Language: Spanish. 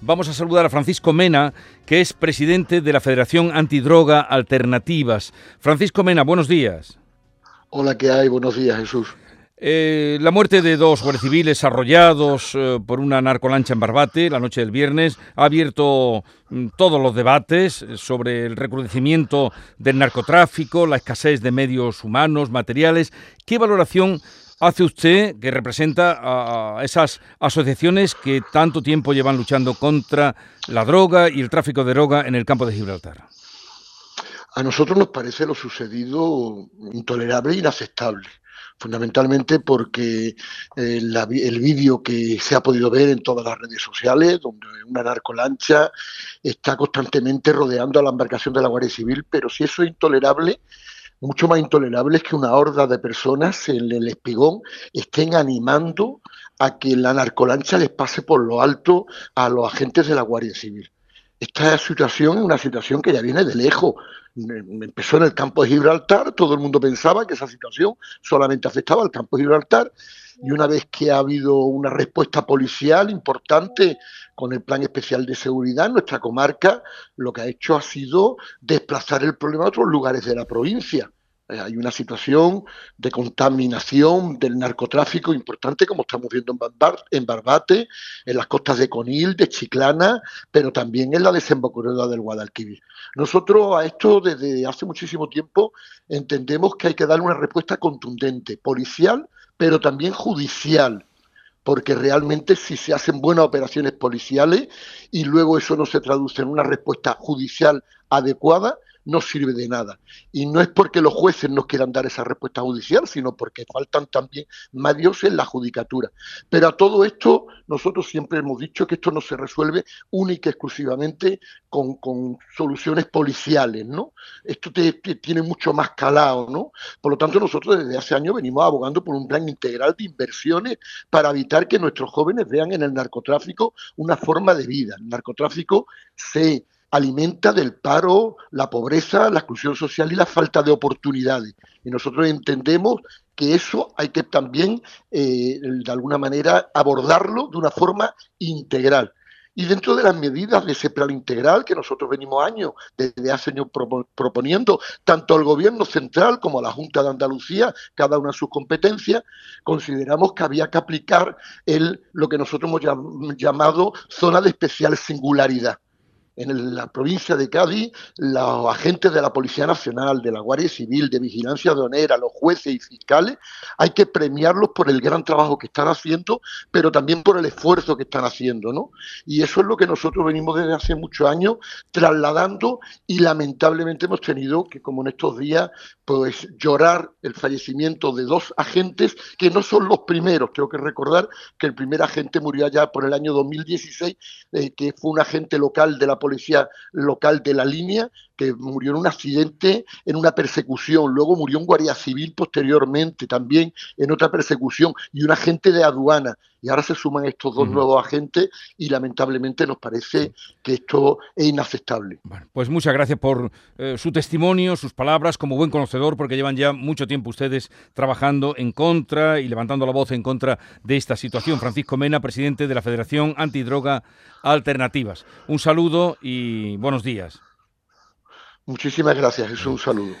Vamos a saludar a Francisco Mena, que es presidente de la Federación Antidroga Alternativas. Francisco Mena, buenos días. Hola, ¿qué hay? Buenos días, Jesús. Eh, la muerte de dos guardias civiles arrollados eh, por una narcolancha en Barbate la noche del viernes ha abierto mm, todos los debates sobre el recrudecimiento del narcotráfico, la escasez de medios humanos, materiales. ¿Qué valoración hace usted que representa a esas asociaciones que tanto tiempo llevan luchando contra la droga y el tráfico de droga en el campo de Gibraltar? A nosotros nos parece lo sucedido intolerable e inaceptable fundamentalmente porque eh, el vídeo que se ha podido ver en todas las redes sociales, donde una narcolancha está constantemente rodeando a la embarcación de la Guardia Civil, pero si eso es intolerable, mucho más intolerable es que una horda de personas en el espigón estén animando a que la narcolancha les pase por lo alto a los agentes de la Guardia Civil. Esta situación es una situación que ya viene de lejos. Empezó en el campo de Gibraltar, todo el mundo pensaba que esa situación solamente afectaba al campo de Gibraltar y una vez que ha habido una respuesta policial importante con el plan especial de seguridad, nuestra comarca lo que ha hecho ha sido desplazar el problema a otros lugares de la provincia. Eh, hay una situación de contaminación del narcotráfico importante, como estamos viendo en, Barbate, en las costas de Conil, de Chiclana, pero también en la desembocadura del Guadalquivir. Nosotros a esto desde hace muchísimo tiempo entendemos que hay que darle una respuesta contundente, policial, pero también judicial porque realmente si se hacen buenas operaciones policiales y luego eso no se traduce en una respuesta judicial adecuada, no sirve de nada. Y no es porque los jueces no quieran dar esa respuesta judicial, sino porque faltan también medios en la judicatura. Pero a todo esto, nosotros siempre hemos dicho que esto no se resuelve única y exclusivamente con, soluciones policiales, ¿no? Esto tiene mucho más calado, ¿no? Por lo tanto, nosotros desde hace años venimos abogando por un plan integral de inversiones para evitar que nuestros jóvenes vean en el narcotráfico una forma de vida. El narcotráfico se alimenta del paro, la pobreza, la exclusión social y la falta de oportunidades. Y nosotros entendemos que eso hay que también, eh, de alguna manera, abordarlo de una forma integral. Y dentro de las medidas de ese plan integral que nosotros venimos años, desde hace años proponiendo, tanto al Gobierno central como a la Junta de Andalucía, cada una sus competencias, consideramos que había que aplicar el, lo que nosotros hemos llamado zona de especial singularidad en la provincia de Cádiz, los agentes de la Policía Nacional, de la Guardia Civil, de Vigilancia Aduanera, los jueces y fiscales, hay que premiarlos por el gran trabajo que están haciendo, pero también por el esfuerzo que están haciendo, ¿no? Y eso es lo que nosotros venimos desde hace muchos años trasladando y lamentablemente hemos tenido que, como en estos días, pues llorar el fallecimiento de dos agentes que no son los primeros. Tengo que recordar que el primer agente murió allá por el año 2016, eh, que fue un agente local de la policía local de la línea, que murió en un accidente, en una persecución. Luego murió un guardia civil posteriormente también en otra persecución y un agente de aduana. Y ahora se suman estos dos nuevos agentes y lamentablemente nos parece que esto es inaceptable. pues muchas gracias por eh, su testimonio, sus palabras como buen conocedor, porque llevan ya mucho tiempo ustedes trabajando en contra y levantando la voz en contra de esta situación. Francisco Mena, presidente de la Federación Antidroga Alternativas. Un saludo y buenos días. Muchísimas gracias, es un saludo.